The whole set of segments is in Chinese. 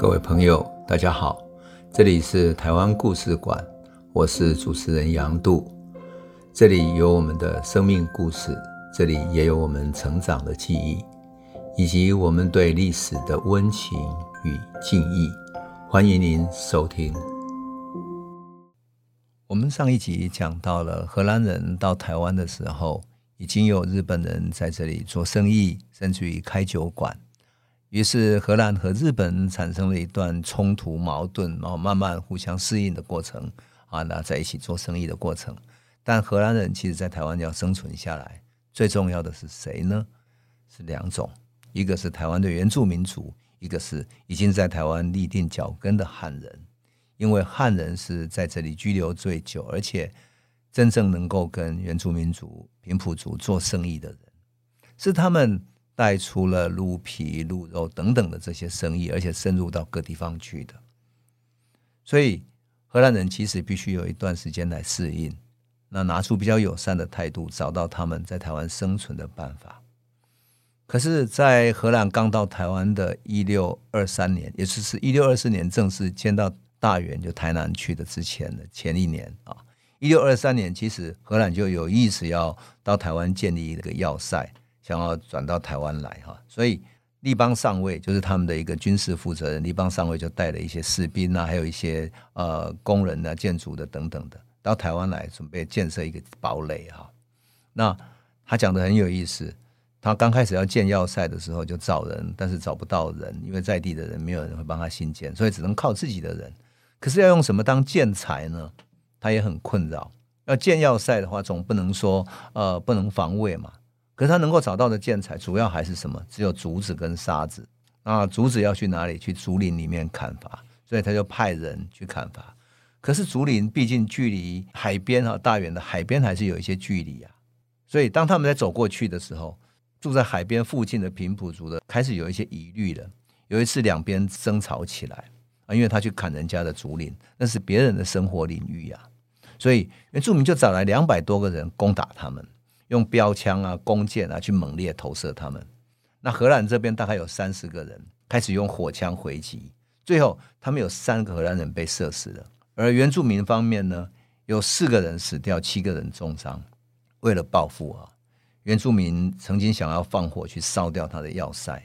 各位朋友，大家好，这里是台湾故事馆，我是主持人杨度，这里有我们的生命故事，这里也有我们成长的记忆，以及我们对历史的温情与敬意。欢迎您收听。我们上一集讲到了荷兰人到台湾的时候，已经有日本人在这里做生意，甚至于开酒馆。于是荷兰和日本产生了一段冲突矛盾，然后慢慢互相适应的过程啊，那在一起做生意的过程。但荷兰人其实在台湾要生存下来，最重要的是谁呢？是两种，一个是台湾的原住民族，一个是已经在台湾立定脚跟的汉人。因为汉人是在这里居留最久，而且真正能够跟原住民族、平埔族做生意的人，是他们。带出了鹿皮、鹿肉等等的这些生意，而且深入到各地方去的。所以荷兰人其实必须有一段时间来适应，那拿出比较友善的态度，找到他们在台湾生存的办法。可是，在荷兰刚到台湾的一六二三年，也就是一六二四年正式迁到大员，就台南去的之前的前一年啊，一六二三年，其实荷兰就有意思要到台湾建立一个要塞。想要转到台湾来哈，所以立邦上尉就是他们的一个军事负责人。立邦上尉就带了一些士兵啊，还有一些呃工人啊、建筑的等等的，到台湾来准备建设一个堡垒哈。那他讲的很有意思，他刚开始要建要塞的时候就找人，但是找不到人，因为在地的人没有人会帮他兴建，所以只能靠自己的人。可是要用什么当建材呢？他也很困扰。要建要塞的话，总不能说呃不能防卫嘛。可是他能够找到的建材，主要还是什么？只有竹子跟沙子。啊，竹子要去哪里？去竹林里面砍伐，所以他就派人去砍伐。可是竹林毕竟距离海边啊，大远的海边还是有一些距离啊。所以当他们在走过去的时候，住在海边附近的平埔族的开始有一些疑虑了。有一次两边争吵起来啊，因为他去砍人家的竹林，那是别人的生活领域呀，所以原住民就找来两百多个人攻打他们。用标枪啊、弓箭啊去猛烈投射他们。那荷兰这边大概有三十个人开始用火枪回击，最后他们有三个荷兰人被射死了。而原住民方面呢，有四个人死掉，七个人重伤。为了报复啊，原住民曾经想要放火去烧掉他的要塞，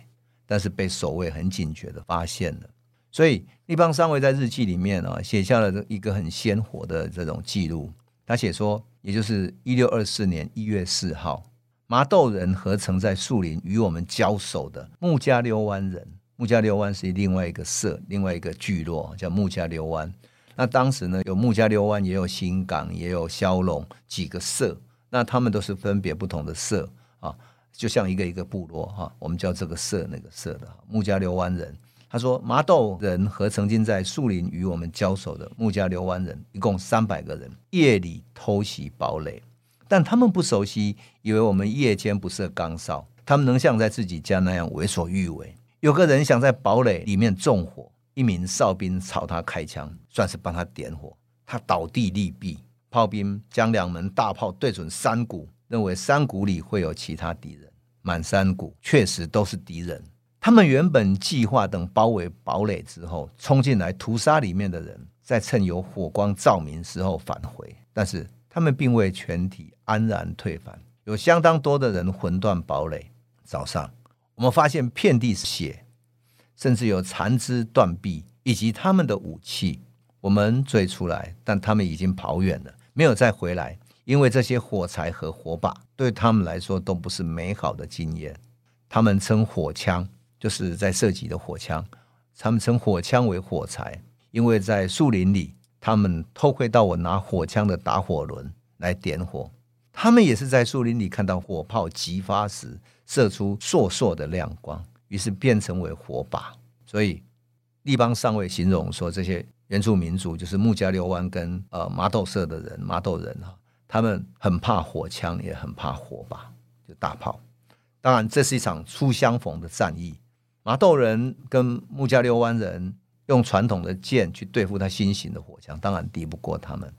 但是被守卫很警觉的发现了。所以立邦上尉在日记里面啊，写下了一个很鲜活的这种记录。他写说。也就是一六二四年一月四号，麻豆人何曾在树林与我们交手的木加溜湾人，木加溜湾是另外一个社，另外一个聚落叫木加溜湾。那当时呢，有木加溜湾，也有新港，也有萧龙几个社，那他们都是分别不同的社啊，就像一个一个部落哈，我们叫这个社那个社的木加溜湾人。他说：“麻豆人和曾经在树林与我们交手的木加流湾人，一共三百个人，夜里偷袭堡垒，但他们不熟悉，以为我们夜间不设岗哨，他们能像在自己家那样为所欲为。有个人想在堡垒里面纵火，一名哨兵朝他开枪，算是帮他点火，他倒地溺毙。炮兵将两门大炮对准山谷，认为山谷里会有其他敌人，满山谷确实都是敌人。”他们原本计划等包围堡垒之后，冲进来屠杀里面的人，再趁有火光照明时候返回。但是他们并未全体安然退返，有相当多的人魂断堡垒。早上，我们发现遍地是血，甚至有残肢断臂以及他们的武器。我们追出来，但他们已经跑远了，没有再回来。因为这些火柴和火把对他们来说都不是美好的经验。他们称火枪。就是在射击的火枪，他们称火枪为火柴，因为在树林里，他们偷窥到我拿火枪的打火轮来点火。他们也是在树林里看到火炮激发时射出烁烁的亮光，于是变成为火把。所以立邦上尉形容说，这些原住民族就是木加六湾跟呃麻豆社的人，麻豆人哈，他们很怕火枪，也很怕火把，就大炮。当然，这是一场初相逢的战役。麻豆人跟木加溜湾人用传统的剑去对付他新型的火枪，当然敌不过他们。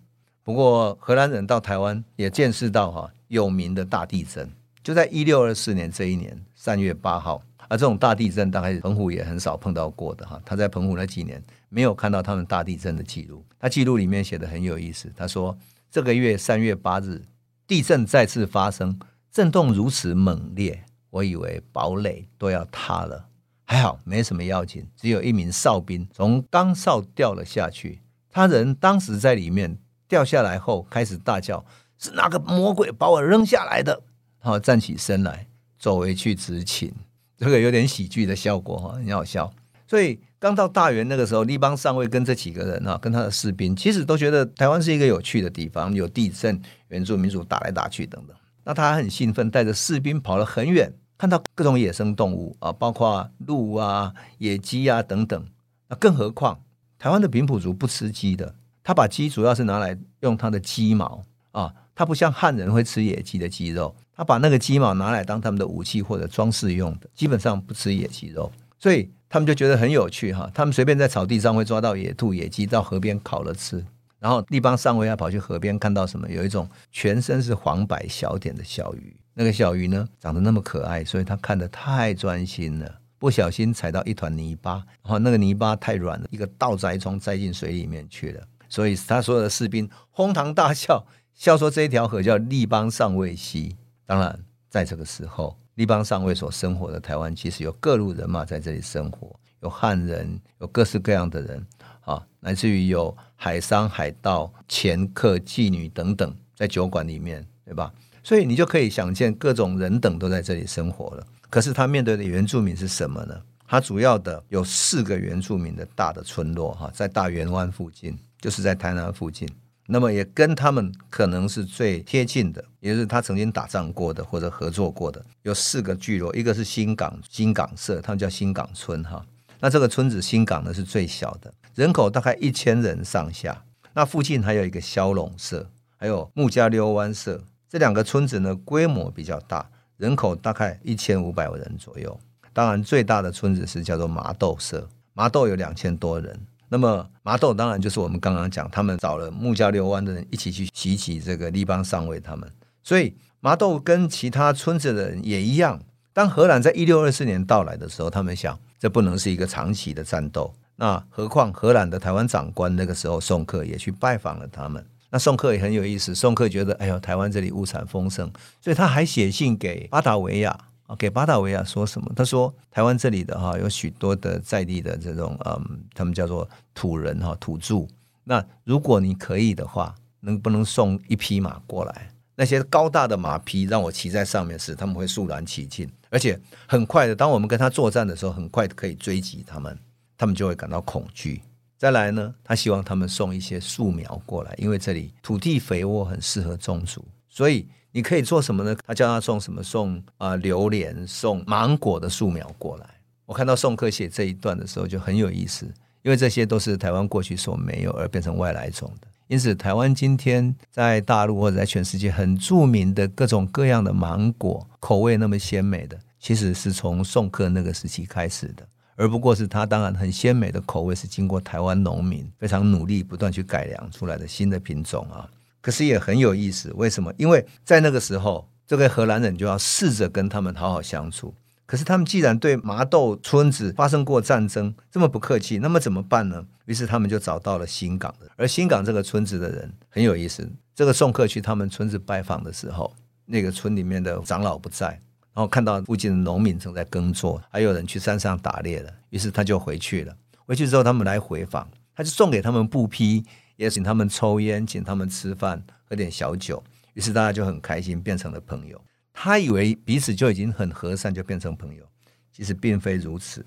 不过荷兰人到台湾也见识到哈有名的大地震，就在一六二四年这一年三月八号，而这种大地震大概澎湖也很少碰到过的哈。他在澎湖那几年没有看到他们大地震的记录。他记录里面写的很有意思，他说这个月三月八日地震再次发生，震动如此猛烈，我以为堡垒都要塌了。还好没什么要紧，只有一名哨兵从钢哨掉了下去，他人当时在里面，掉下来后开始大叫：“是哪个魔鬼把我扔下来的？”然后，站起身来，走回去执勤，这个有点喜剧的效果哈，很好笑。所以刚到大员那个时候，立邦上尉跟这几个人啊，跟他的士兵，其实都觉得台湾是一个有趣的地方，有地震、原住民族打来打去等等。那他很兴奋，带着士兵跑了很远。看到各种野生动物啊，包括鹿啊、野鸡啊等等。那更何况台湾的平埔族不吃鸡的，他把鸡主要是拿来用他的鸡毛啊，他不像汉人会吃野鸡的鸡肉，他把那个鸡毛拿来当他们的武器或者装饰用的，基本上不吃野鸡肉，所以他们就觉得很有趣哈。他们随便在草地上会抓到野兔、野鸡，到河边烤了吃。然后立邦上尉还跑去河边看到什么？有一种全身是黄白小点的小鱼。那个小鱼呢，长得那么可爱，所以他看得太专心了，不小心踩到一团泥巴，然后那个泥巴太软了，一个倒栽葱栽进水里面去了。所以他所有的士兵哄堂大笑，笑说这一条河叫立邦上尉溪。当然，在这个时候，立邦上尉所生活的台湾，其实有各路人马在这里生活，有汉人，有各式各样的人啊，乃至于有海商、海盗、掮客、妓女等等，在酒馆里面，对吧？所以你就可以想见，各种人等都在这里生活了。可是他面对的原住民是什么呢？他主要的有四个原住民的大的村落，哈，在大员湾附近，就是在台南附近。那么也跟他们可能是最贴近的，也就是他曾经打仗过的或者合作过的，有四个聚落，一个是新港新港社，他们叫新港村，哈。那这个村子新港呢是最小的，人口大概一千人上下。那附近还有一个萧龙社，还有木加溜湾社。这两个村子呢，规模比较大，人口大概一千五百人左右。当然，最大的村子是叫做麻豆社，麻豆有两千多人。那么麻豆当然就是我们刚刚讲，他们找了木家六湾的人一起去袭击这个立邦上尉他们。所以麻豆跟其他村子的人也一样。当荷兰在一六二四年到来的时候，他们想这不能是一个长期的战斗。那何况荷兰的台湾长官那个时候宋克也去拜访了他们。那宋克也很有意思，宋克觉得，哎呦，台湾这里物产丰盛，所以他还写信给巴达维亚啊，给巴达维亚说什么？他说，台湾这里的哈有许多的在地的这种嗯，他们叫做土人哈土著。那如果你可以的话，能不能送一匹马过来？那些高大的马匹让我骑在上面时，他们会肃然起敬，而且很快的，当我们跟他作战的时候，很快可以追击他们，他们就会感到恐惧。再来呢，他希望他们送一些树苗过来，因为这里土地肥沃，很适合种植。所以你可以做什么呢？他叫他送什么？送啊、榴莲、送芒果的树苗过来。我看到宋克写这一段的时候就很有意思，因为这些都是台湾过去所没有而变成外来种的。因此，台湾今天在大陆或者在全世界很著名的各种各样的芒果，口味那么鲜美的，其实是从宋克那个时期开始的。而不过是它当然很鲜美的口味，是经过台湾农民非常努力不断去改良出来的新的品种啊。可是也很有意思，为什么？因为在那个时候，这个荷兰人就要试着跟他们好好相处。可是他们既然对麻豆村子发生过战争，这么不客气，那么怎么办呢？于是他们就找到了新港的，而新港这个村子的人很有意思。这个送客去他们村子拜访的时候，那个村里面的长老不在。然后看到附近的农民正在耕作，还有人去山上打猎了，于是他就回去了。回去之后，他们来回访，他就送给他们布匹，也请他们抽烟，请他们吃饭，喝点小酒。于是大家就很开心，变成了朋友。他以为彼此就已经很和善，就变成朋友，其实并非如此。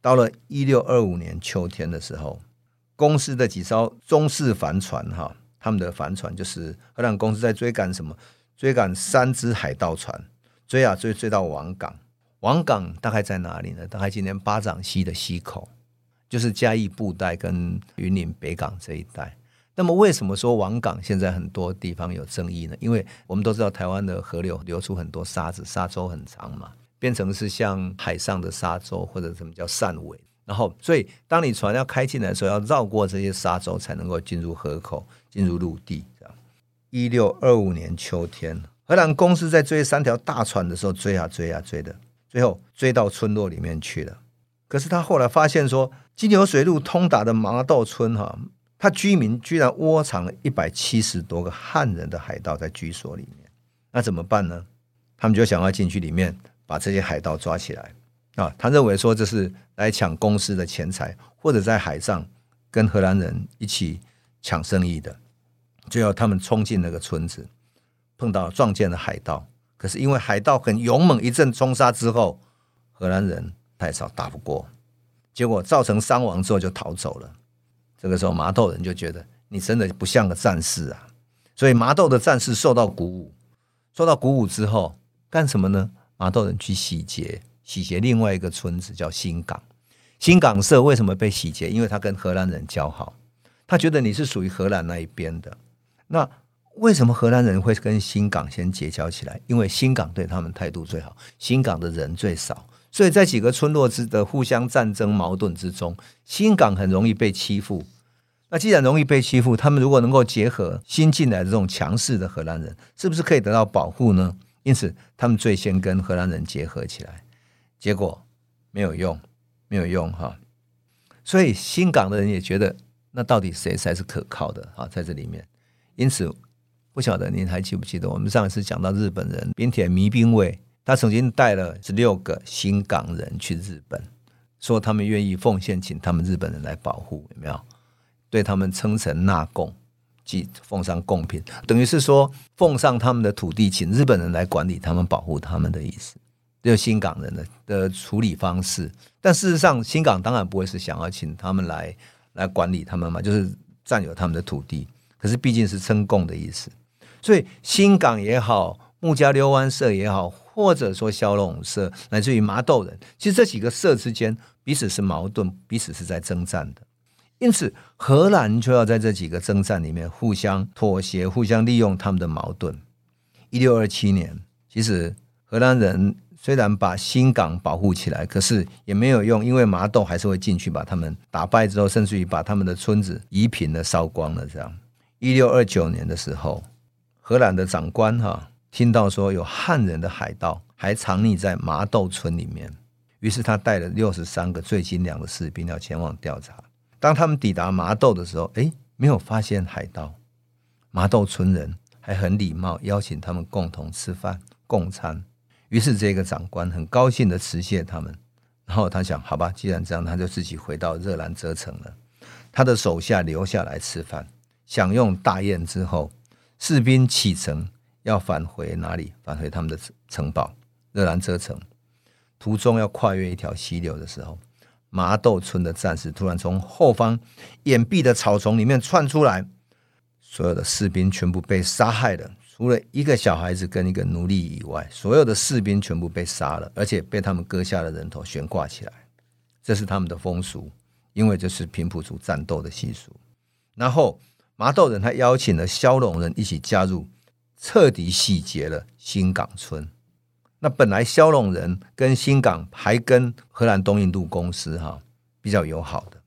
到了一六二五年秋天的时候，公司的几艘中式帆船，哈，他们的帆船就是荷兰公司在追赶什么？追赶三只海盗船。追啊追，追到王港。王港大概在哪里呢？大概今天八掌溪的溪口，就是嘉义布袋跟云林北港这一带。那么为什么说王港现在很多地方有争议呢？因为我们都知道台湾的河流流出很多沙子，沙洲很长嘛，变成是像海上的沙洲或者什么叫汕尾。然后，所以当你船要开进来的时候，要绕过这些沙洲才能够进入河口，进入陆地。这样，一六二五年秋天。荷兰公司在追三条大船的时候，追啊追啊追的，最后追到村落里面去了。可是他后来发现说，金牛水路通达的麻豆村哈，他居民居然窝藏了一百七十多个汉人的海盗在居所里面。那怎么办呢？他们就想要进去里面把这些海盗抓起来啊！他认为说这是来抢公司的钱财，或者在海上跟荷兰人一起抢生意的。最后他们冲进那个村子，碰到撞见了海盗。可是因为海盗很勇猛，一阵冲杀之后，荷兰人太少打不过，结果造成伤亡之后就逃走了。这个时候麻豆人就觉得你真的不像个战士啊！所以麻豆的战士受到鼓舞，受到鼓舞之后。干什么呢？麻豆人去洗劫，洗劫另外一个村子叫新港。新港社为什么被洗劫？因为他跟荷兰人交好，他觉得你是属于荷兰那一边的。那为什么荷兰人会跟新港先结交起来？因为新港对他们态度最好，新港的人最少，所以在几个村落之的互相战争矛盾之中，新港很容易被欺负。那既然容易被欺负，他们如果能够结合新进来的这种强势的荷兰人，是不是可以得到保护呢？因此，他们最先跟荷兰人结合起来，结果没有用，没有用哈。所以新港的人也觉得，那到底谁才是可靠的啊？在这里面，因此不晓得您还记不记得，我们上一次讲到日本人滨田弥兵卫，他曾经带了十六个新港人去日本，说他们愿意奉献，请他们日本人来保护，有没有？对他们称臣纳贡。即奉上贡品，等于是说奉上他们的土地，请日本人来管理他们、保护他们的意思。就是新港人的的处理方式。但事实上，新港当然不会是想要请他们来来管理他们嘛，就是占有他们的土地。可是毕竟是称贡的意思，所以新港也好，木加溜湾社也好，或者说萧陇社，乃至于麻豆人，其实这几个社之间彼此是矛盾，彼此是在征战的。因此，荷兰就要在这几个征战里面互相妥协、互相利用他们的矛盾。一六二七年，其实荷兰人虽然把新港保护起来，可是也没有用，因为麻豆还是会进去把他们打败之后，甚至于把他们的村子夷平了、烧光了。这样，一六二九年的时候，荷兰的长官哈听到说有汉人的海盗还藏匿在麻豆村里面，于是他带了六十三个最精良的士兵要前往调查。当他们抵达麻豆的时候，哎，没有发现海盗。麻豆村人还很礼貌，邀请他们共同吃饭共餐。于是这个长官很高兴的辞谢他们。然后他想，好吧，既然这样，他就自己回到热兰遮城了。他的手下留下来吃饭，享用大宴之后，士兵启程要返回哪里？返回他们的城堡热兰遮城。途中要跨越一条溪流的时候。麻豆村的战士突然从后方掩蔽的草丛里面窜出来，所有的士兵全部被杀害了，除了一个小孩子跟一个奴隶以外，所有的士兵全部被杀了，而且被他们割下了人头悬挂起来。这是他们的风俗，因为这是平埔族战斗的习俗。然后麻豆人还邀请了萧龙人一起加入，彻底洗劫了新港村。那本来萧龙人跟新港还跟荷兰东印度公司哈比较友好的，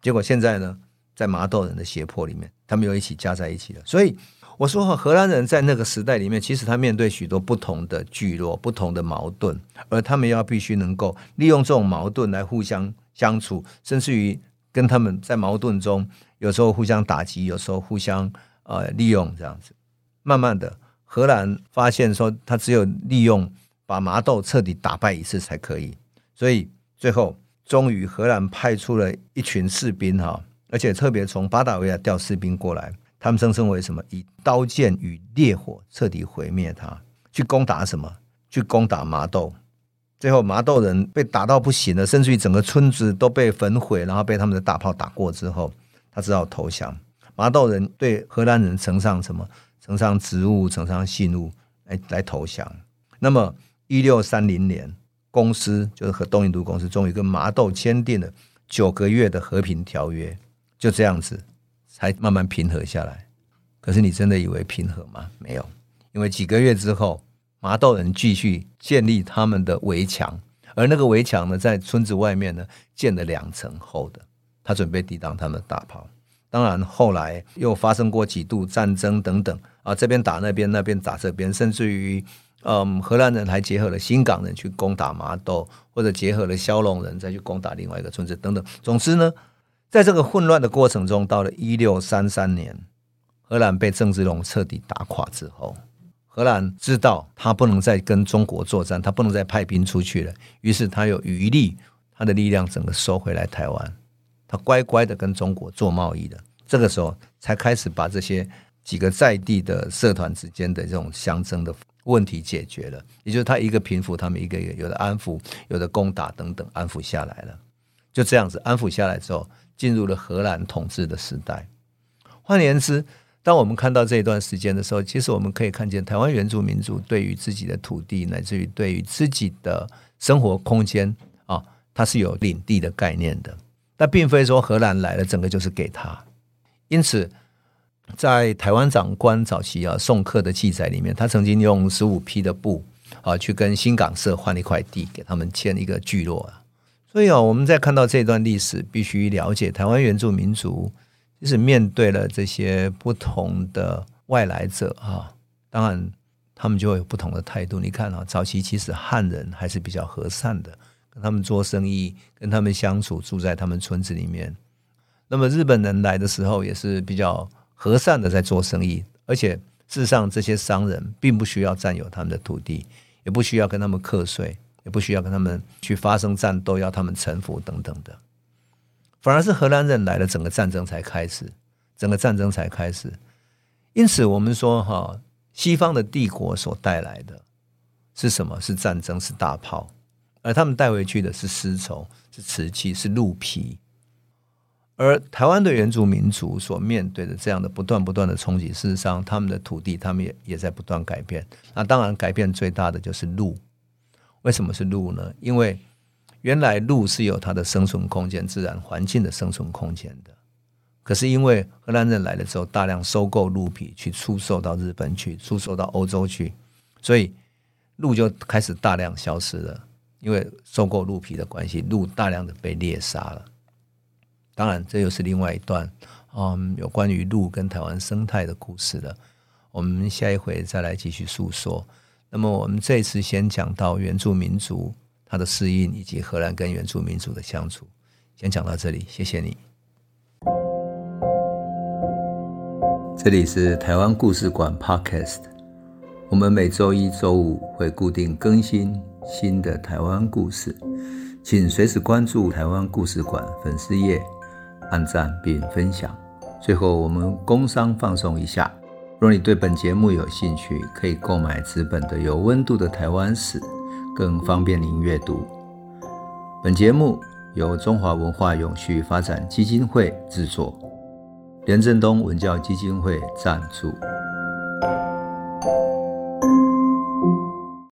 结果现在呢，在麻豆人的胁迫里面，他们又一起加在一起了。所以我说，荷兰人在那个时代里面，其实他面对许多不同的聚落、不同的矛盾，而他们要必须能够利用这种矛盾来互相相处，甚至于跟他们在矛盾中，有时候互相打击，有时候互相呃利用这样子。慢慢的，荷兰发现说，他只有利用。把麻豆彻底打败一次才可以，所以最后终于荷兰派出了一群士兵哈，而且特别从巴达维亚调士兵过来，他们声称为什么？以刀剑与烈火彻底毁灭他，去攻打什么？去攻打麻豆。最后麻豆人被打到不行了，甚至于整个村子都被焚毁，然后被他们的大炮打过之后，他只好投降。麻豆人对荷兰人呈上什么？呈上植物，呈上信物来来投降。那么。一六三零年，公司就是和东印度公司终于跟麻豆签订了九个月的和平条约，就这样子才慢慢平和下来。可是你真的以为平和吗？没有，因为几个月之后，麻豆人继续建立他们的围墙，而那个围墙呢，在村子外面呢建了两层厚的，他准备抵挡他们的大炮。当然后来又发生过几度战争等等啊，这边打那边，那边打这边，甚至于嗯，荷兰人还结合了新港人去攻打麻豆，或者结合了骁龙人再去攻打另外一个村子等等。总之呢，在这个混乱的过程中，到了一六三三年，荷兰被郑芝龙彻底打垮之后。荷兰知道他不能再跟中国作战，他不能再派兵出去了。于是他有余力，他的力量整个收回来台湾，他乖乖的跟中国做贸易的。这个时候才开始把这些几个在地的社团之间的这种相争的问题解决了。也就是他一个平复，他们一个有的安抚，有的攻打等等，安抚下来了。就这样子安抚下来之后，进入了荷兰统治的时代。换言之。当我们看到这一段时间的时候，其实我们可以看见台湾原住民族对于自己的土地，乃至于对于自己的生活空间啊，它是有领地的概念的。但并非说荷兰来了，整个就是给他。因此，在台湾长官早期啊送客的记载里面，他曾经用十五匹的布啊去跟新港社换了一块地，给他们签一个聚落啊。所以啊，我们在看到这段历史，必须了解台湾原住民族。就是面对了这些不同的外来者啊，当然他们就会有不同的态度。你看啊，早期其实汉人还是比较和善的，跟他们做生意，跟他们相处，住在他们村子里面。那么日本人来的时候也是比较和善的在做生意，而且事实上这些商人并不需要占有他们的土地，也不需要跟他们课税，也不需要跟他们去发生战斗，要他们臣服等等的。反而是荷兰人来了，整个战争才开始，整个战争才开始。因此，我们说哈，西方的帝国所带来的是什么？是战争，是大炮，而他们带回去的是丝绸，是瓷器，是鹿皮。而台湾的原住民族所面对的这样的不断不断的冲击，事实上，他们的土地，他们也也在不断改变。那当然，改变最大的就是鹿。为什么是鹿呢？因为原来鹿是有它的生存空间、自然环境的生存空间的，可是因为荷兰人来了之后，大量收购鹿皮去出售到日本去，出售到欧洲去，所以鹿就开始大量消失了。因为收购鹿皮的关系，鹿大量的被猎杀了。当然，这又是另外一段嗯，有关于鹿跟台湾生态的故事了。我们下一回再来继续诉说。那么，我们这次先讲到原住民族。他的适应以及荷兰跟原住民族的相处，先讲到这里，谢谢你。这里是台湾故事馆 Podcast，我们每周一、周五会固定更新新的台湾故事，请随时关注台湾故事馆粉丝页，按赞并分享。最后，我们工商放送一下，若你对本节目有兴趣，可以购买纸本的《有温度的台湾史》。更方便您阅读。本节目由中华文化永续发展基金会制作，廉政东文教基金会赞助。